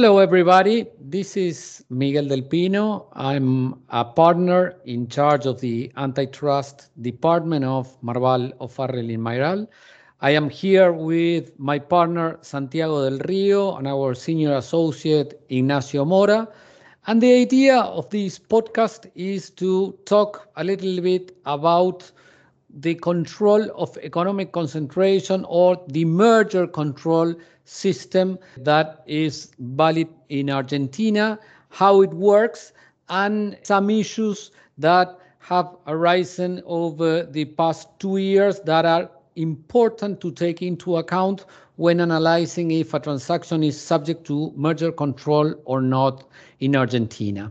Hello, everybody. This is Miguel Del Pino. I'm a partner in charge of the antitrust department of Marval O'Farrell in Mairal. I am here with my partner Santiago del Rio and our senior associate Ignacio Mora. And the idea of this podcast is to talk a little bit about the control of economic concentration or the merger control system that is valid in Argentina, how it works, and some issues that have arisen over the past two years that are important to take into account when analyzing if a transaction is subject to merger control or not in Argentina.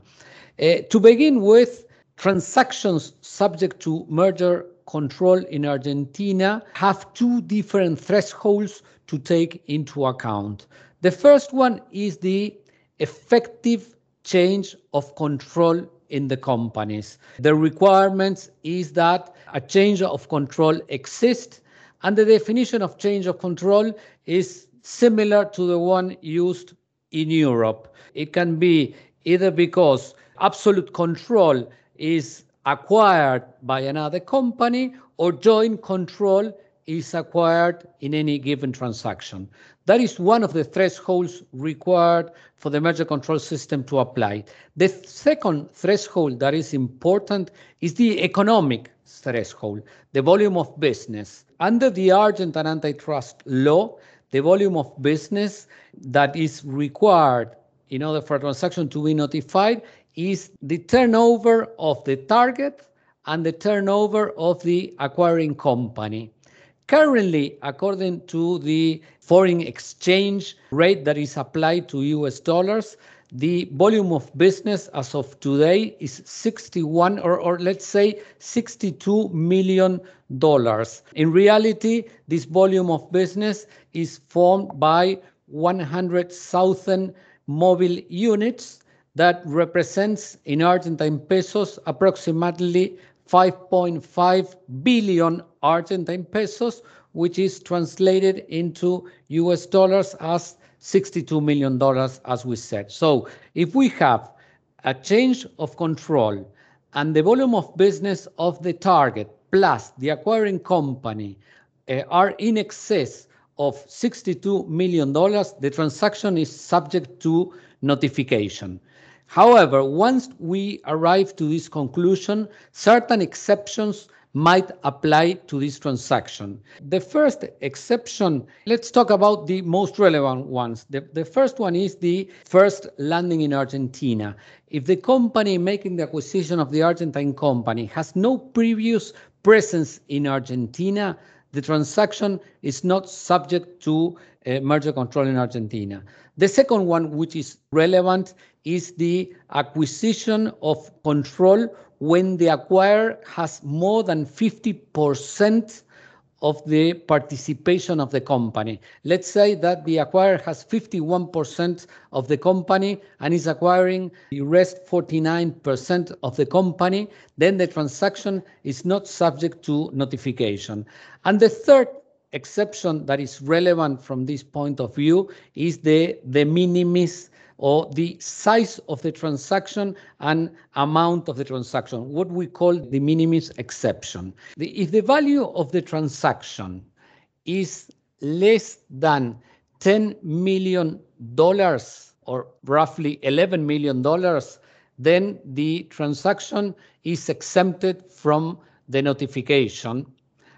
Uh, to begin with, transactions subject to merger control in Argentina have two different thresholds to take into account. The first one is the effective change of control in the companies. The requirements is that a change of control exists, and the definition of change of control is similar to the one used in Europe. It can be either because absolute control is acquired by another company or joint control is acquired in any given transaction. That is one of the thresholds required for the merger control system to apply. The second threshold that is important is the economic threshold, the volume of business. Under the Argentine antitrust law, the volume of business that is required in order for a transaction to be notified is the turnover of the target and the turnover of the acquiring company. Currently, according to the foreign exchange rate that is applied to US dollars, the volume of business as of today is 61 or, or let's say 62 million dollars. In reality, this volume of business is formed by 100,000 mobile units that represents in Argentine pesos approximately 5.5 billion Argentine pesos, which is translated into US dollars as $62 million, as we said. So if we have a change of control and the volume of business of the target plus the acquiring company uh, are in excess of $62 million, the transaction is subject to notification. However, once we arrive to this conclusion, certain exceptions might apply to this transaction. The first exception, let's talk about the most relevant ones. The, the first one is the first landing in Argentina. If the company making the acquisition of the Argentine company has no previous presence in Argentina, the transaction is not subject to uh, merger control in Argentina. The second one, which is relevant, is the acquisition of control when the acquirer has more than 50% of the participation of the company. Let's say that the acquirer has 51% of the company and is acquiring the rest 49% of the company, then the transaction is not subject to notification. And the third exception that is relevant from this point of view is the de minimis or the size of the transaction and amount of the transaction, what we call the minimis exception. The, if the value of the transaction is less than $10 million or roughly $11 million, then the transaction is exempted from the notification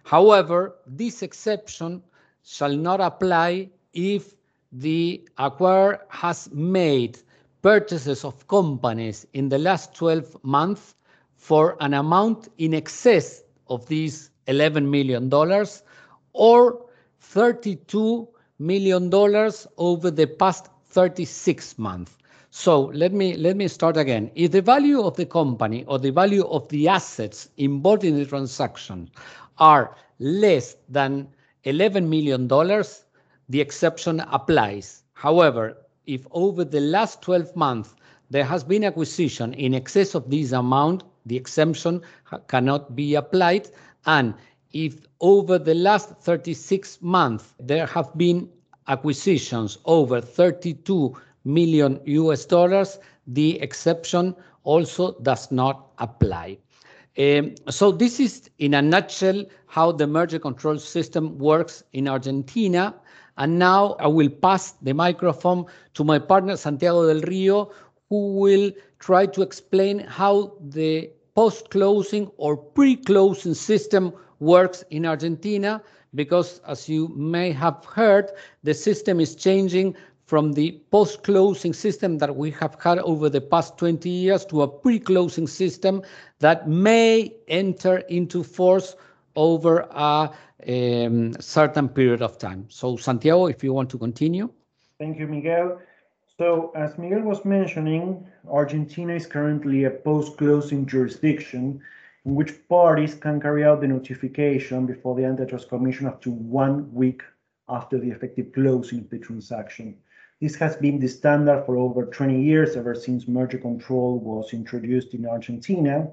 However, this exception shall not apply if the acquirer has made purchases of companies in the last 12 months for an amount in excess of these $11 million or $32 million over the past 36 months. So let me let me start again. If the value of the company or the value of the assets involved in the transaction are less than $11 million, the exception applies. However, if over the last 12 months there has been acquisition in excess of this amount, the exemption cannot be applied. And if over the last 36 months there have been acquisitions over 32 million US dollars, the exception also does not apply. Um, so this is, in a nutshell, how the merger control system works in Argentina. And now I will pass the microphone to my partner, Santiago del Rio, who will try to explain how the post-closing or pre-closing system works in Argentina, because as you may have heard, the system is changing from the post-closing system that we have had over the past 20 years to a pre-closing system that may enter into force over a um, certain period of time. So Santiago, if you want to continue. Thank you, Miguel. So as Miguel was mentioning, Argentina is currently a post-closing jurisdiction in which parties can carry out the notification before the Antitrust Commission up to one week after the effective closing of the transaction. This has been the standard for over 20 years, ever since merger control was introduced in Argentina.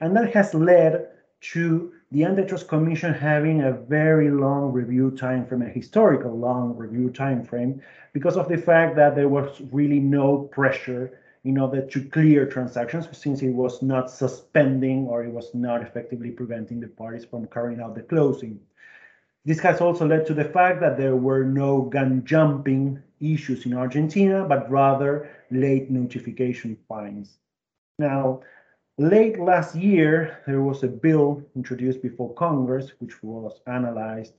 And that has led to the Antitrust Commission having a very long review time frame, a historical long review time frame, because of the fact that there was really no pressure in order to clear transactions, since it was not suspending or it was not effectively preventing the parties from carrying out the closing. This has also led to the fact that there were no gun jumping issues in Argentina, but rather late notification fines. Now, late last year, there was a bill introduced before Congress, which was analyzed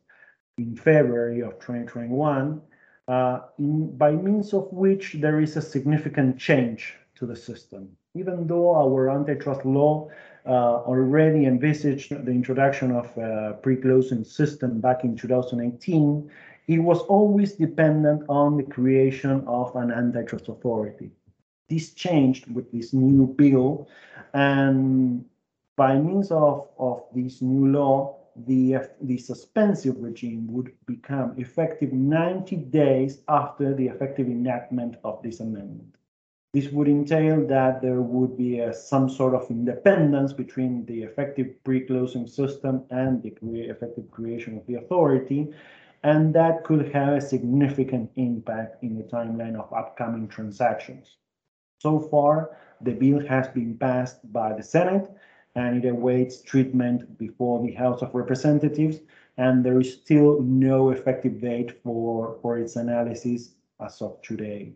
in February of 2021, uh, in, by means of which there is a significant change to the system. Even though our antitrust law uh, already envisaged the introduction of a pre-closing system back in 2018, it was always dependent on the creation of an antitrust authority. This changed with this new bill, and by means of, of this new law, the, the suspensive regime would become effective 90 days after the effective enactment of this amendment. This would entail that there would be a, some sort of independence between the effective pre-closing system and the effective creation of the authority, and that could have a significant impact in the timeline of upcoming transactions. So far, the bill has been passed by the Senate and it awaits treatment before the House of Representatives, and there is still no effective date for, for its analysis as of today.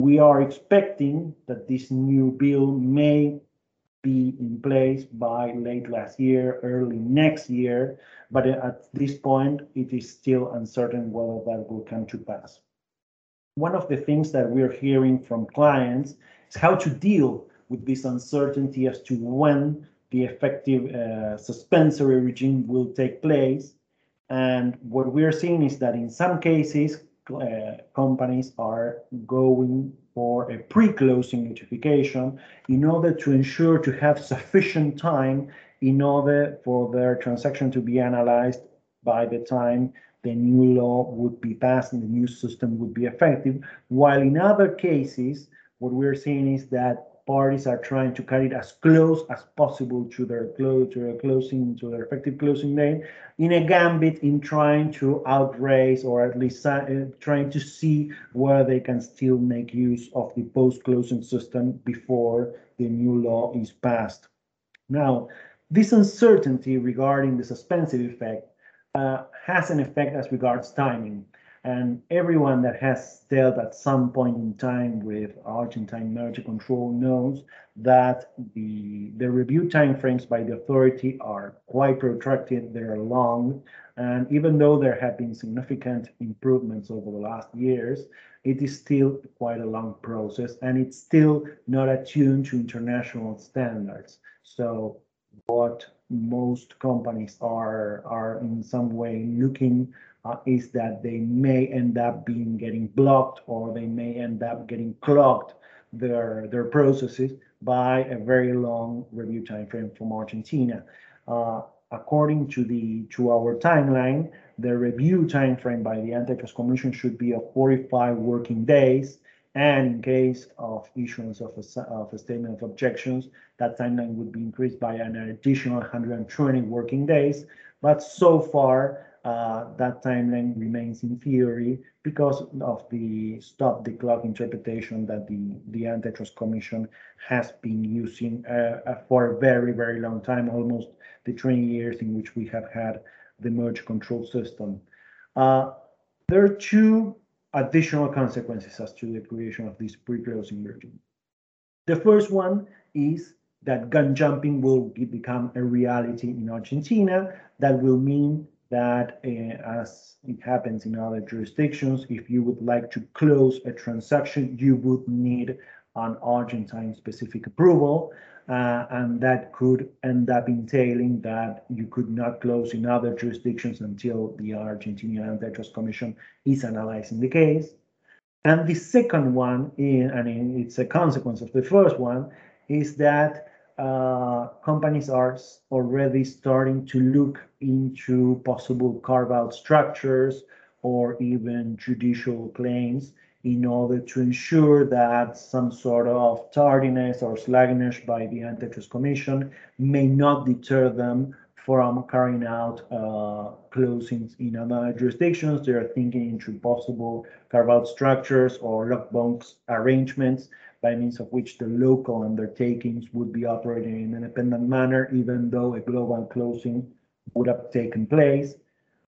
We are expecting that this new bill may be in place by late last year, early next year, but at this point, it is still uncertain whether that will come to pass. One of the things that we're hearing from clients is how to deal with this uncertainty as to when the effective uh, suspensory regime will take place. And what we're seeing is that in some cases, uh, companies are going for a pre-closing notification in order to ensure to have sufficient time in order for their transaction to be analyzed by the time the new law would be passed and the new system would be effective. While in other cases, what we're seeing is that parties are trying to carry it as close as possible to their to their closing to their effective closing date in a gambit in trying to outrace or at least uh, trying to see where they can still make use of the post-closing system before the new law is passed. Now, this uncertainty regarding the suspensive effect uh, has an effect as regards timing. And everyone that has dealt at some point in time with Argentine merger control knows that the, the review timeframes by the authority are quite protracted, they're long, and even though there have been significant improvements over the last years, it is still quite a long process and it's still not attuned to international standards. So what most companies are, are in some way looking uh, is that they may end up being getting blocked or they may end up getting clogged their their processes by a very long review time frame from Argentina. Uh, according to the to our timeline, the review time frame by the Antitrust Commission should be of 45 working days. And in case of issuance of a, of a statement of objections, that timeline would be increased by an additional 120 working days. But so far, uh, that timeline remains in theory because of the stop the clock interpretation that the, the Antitrust Commission has been using uh, uh for a very, very long time, almost the 20 years in which we have had the merge control system. Uh, there are two additional consequences as to the creation of this pre-closing regime. The first one is that gun jumping will become a reality in Argentina. That will mean that, uh, as it happens in other jurisdictions, if you would like to close a transaction, you would need an Argentine specific approval. Uh, and that could end up entailing that you could not close in other jurisdictions until the Argentinian Antitrust Commission is analyzing the case. And the second one, in, and it's a consequence of the first one, is that uh, companies are already starting to look into possible carve-out structures or even judicial claims in order to ensure that some sort of tardiness or sluggishness by the Antitrust Commission may not deter them from carrying out uh, closings in other jurisdictions. They are thinking into possible carve-out structures or lockbox arrangements by means of which the local undertakings would be operating in an independent manner, even though a global closing would have taken place.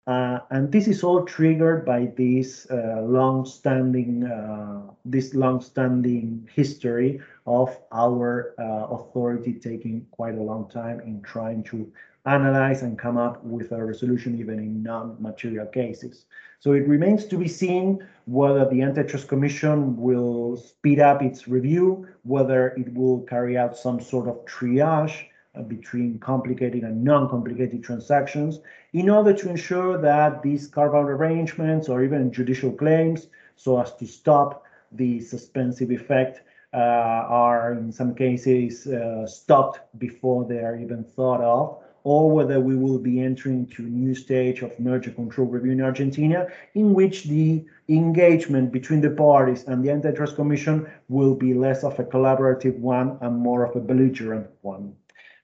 Uh, and this is all triggered by this uh, long-standing uh, this long-standing history of our uh, authority taking quite a long time in trying to analyze and come up with a resolution even in non-material cases. So it remains to be seen whether the Antitrust Commission will speed up its review, whether it will carry out some sort of triage between complicated and non-complicated transactions in order to ensure that these carve-out arrangements or even judicial claims so as to stop the suspensive effect uh, are in some cases uh, stopped before they are even thought of or whether we will be entering to a new stage of merger control review in Argentina, in which the engagement between the parties and the Antitrust Commission will be less of a collaborative one and more of a belligerent one.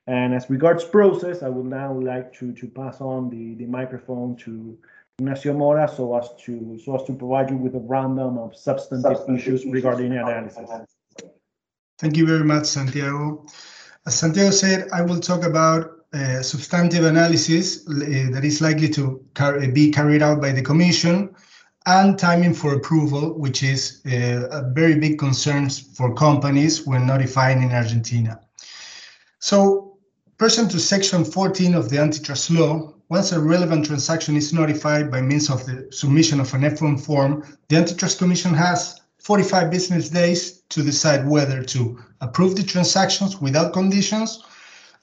And as regards process, I would now like to, to pass on the, the microphone to Ignacio Mora so as to so as to provide you with a rundown of substantive, substantive issues, issues regarding analysis. Thank you very much, Santiago. As Santiago said, I will talk about uh, substantive analysis uh, that is likely to car be carried out by the Commission and timing for approval, which is uh, a very big concern for companies when notifying in Argentina. So, pursuant to Section 14 of the antitrust law, once a relevant transaction is notified by means of the submission of an F1 form, the Antitrust Commission has 45 business days to decide whether to approve the transactions without conditions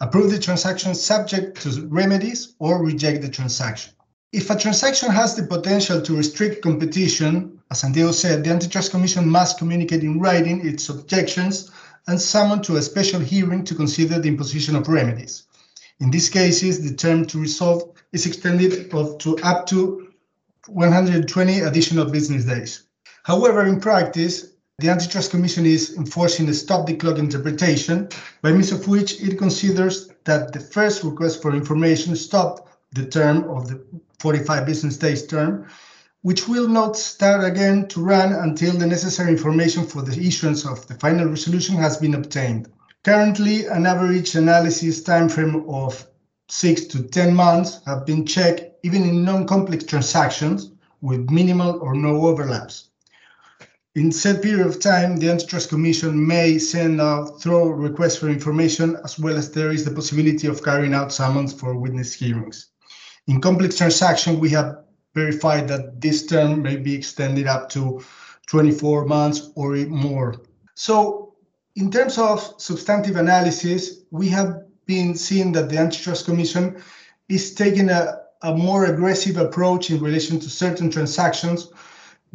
approve the transaction subject to remedies, or reject the transaction. If a transaction has the potential to restrict competition, as Santiago said, the Antitrust Commission must communicate in writing its objections and summoned to a special hearing to consider the imposition of remedies. In these cases, the term to resolve is extended to up to 120 additional business days. However, in practice, the Antitrust Commission is enforcing a stop the clock interpretation, by means of which it considers that the first request for information stopped the term of the 45 business days term, which will not start again to run until the necessary information for the issuance of the final resolution has been obtained. Currently, an average analysis timeframe of 6 to 10 months have been checked even in non-complex transactions with minimal or no overlaps. In said period of time, the Antitrust Commission may send out thorough requests for information, as well as there is the possibility of carrying out summons for witness hearings. In complex transaction, we have verified that this term may be extended up to 24 months or more. So in terms of substantive analysis, we have been seeing that the Antitrust Commission is taking a, a more aggressive approach in relation to certain transactions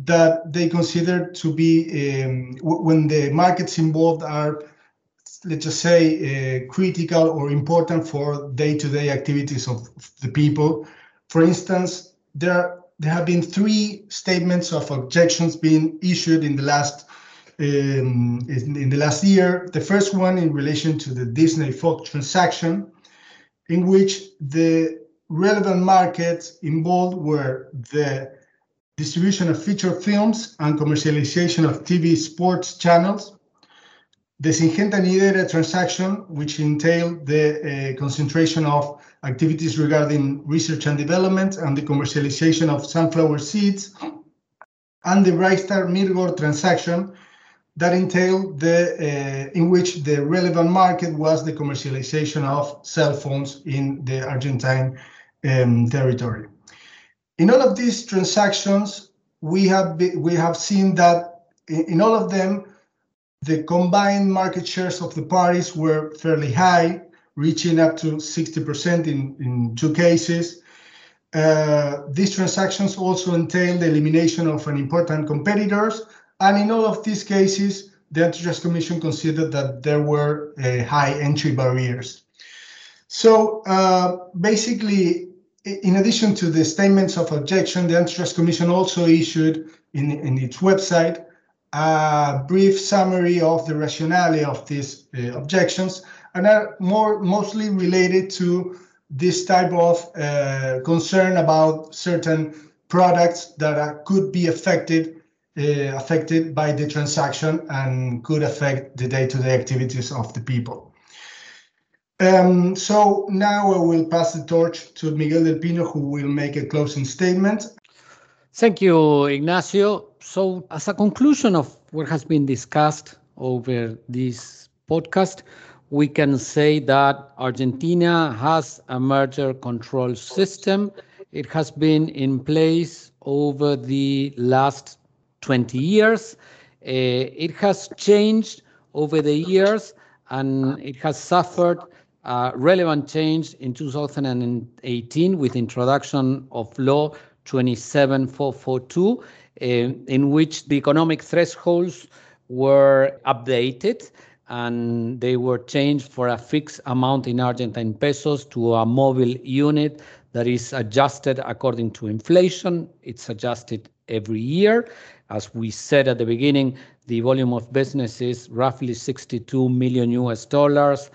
that they consider to be um, when the markets involved are let's just say uh, critical or important for day-to-day activities of, the people for instance there there have been three statements of objections being issued in the last um, in, in, the last year. The first one in relation to the disney fox transaction in which the relevant markets involved were the distribution of feature films and commercialization of TV sports channels, the Syngenta Nidera transaction, which entailed the uh, concentration of activities regarding research and development and the commercialization of sunflower seeds, and the Brightstar Mirgor transaction that entailed the uh, in which the relevant market was the commercialization of cell phones in the Argentine um, territory. In all of these transactions, we have be, we have seen that in, in all of them, the combined market shares of the parties were fairly high, reaching up to 60% in, in two cases. Uh, these transactions also entail the elimination of an important competitors, and in all of these cases, the Antitrust Commission considered that there were uh, high entry barriers. So uh, basically, in addition to the statements of objection, the Antitrust Commission also issued in, in its website a brief summary of the rationale of these uh, objections and are more mostly related to this type of uh, concern about certain products that are, could be affected uh, affected by the transaction and could affect the day-to-day -day activities of the people. Um, so now I will pass the torch to Miguel del Pino, who will make a closing statement. Thank you, Ignacio. So, as a conclusion of what has been discussed over this podcast, we can say that Argentina has a merger control system. It has been in place over the last 20 years. Uh, it has changed over the years and it has suffered uh, relevant change in 2018 with introduction of law 27442, uh, in which the economic thresholds were updated and they were changed for a fixed amount in Argentine pesos to a mobile unit that is adjusted according to inflation. It's adjusted every year. As we said at the beginning, the volume of business is roughly 62 million US dollars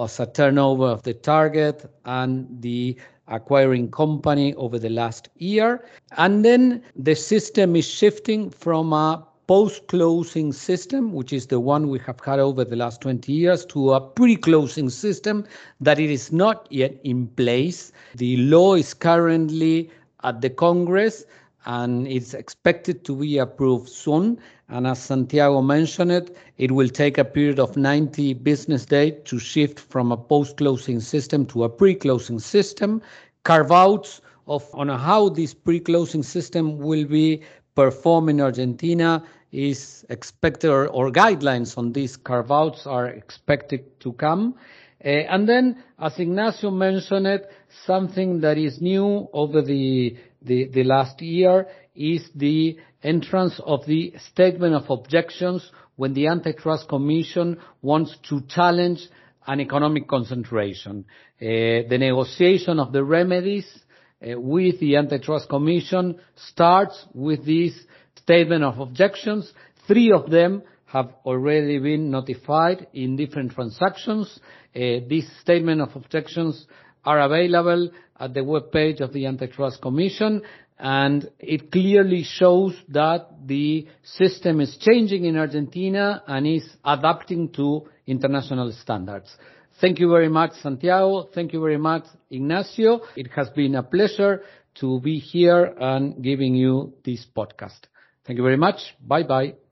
as a turnover of the target and the acquiring company over the last year. And then the system is shifting from a post-closing system, which is the one we have had over the last 20 years, to a pre-closing system that it is not yet in place. The law is currently at the Congress and it's expected to be approved soon. And as Santiago mentioned it, it will take a period of 90 business days to shift from a post-closing system to a pre-closing system. Carve-outs of on how this pre-closing system will be performed in Argentina is expected, or, or guidelines on these carve-outs are expected to come. Uh, and then, as Ignacio mentioned it, something that is new over the the, the last year is the entrance of the statement of objections when the Antitrust Commission wants to challenge an economic concentration. Uh, the negotiation of the remedies uh, with the Antitrust Commission starts with this statement of objections. Three of them have already been notified in different transactions. Uh, this statement of objections are available at the webpage of the Antitrust Commission, and it clearly shows that the system is changing in Argentina and is adapting to international standards. Thank you very much, Santiago. Thank you very much, Ignacio. It has been a pleasure to be here and giving you this podcast. Thank you very much. Bye-bye.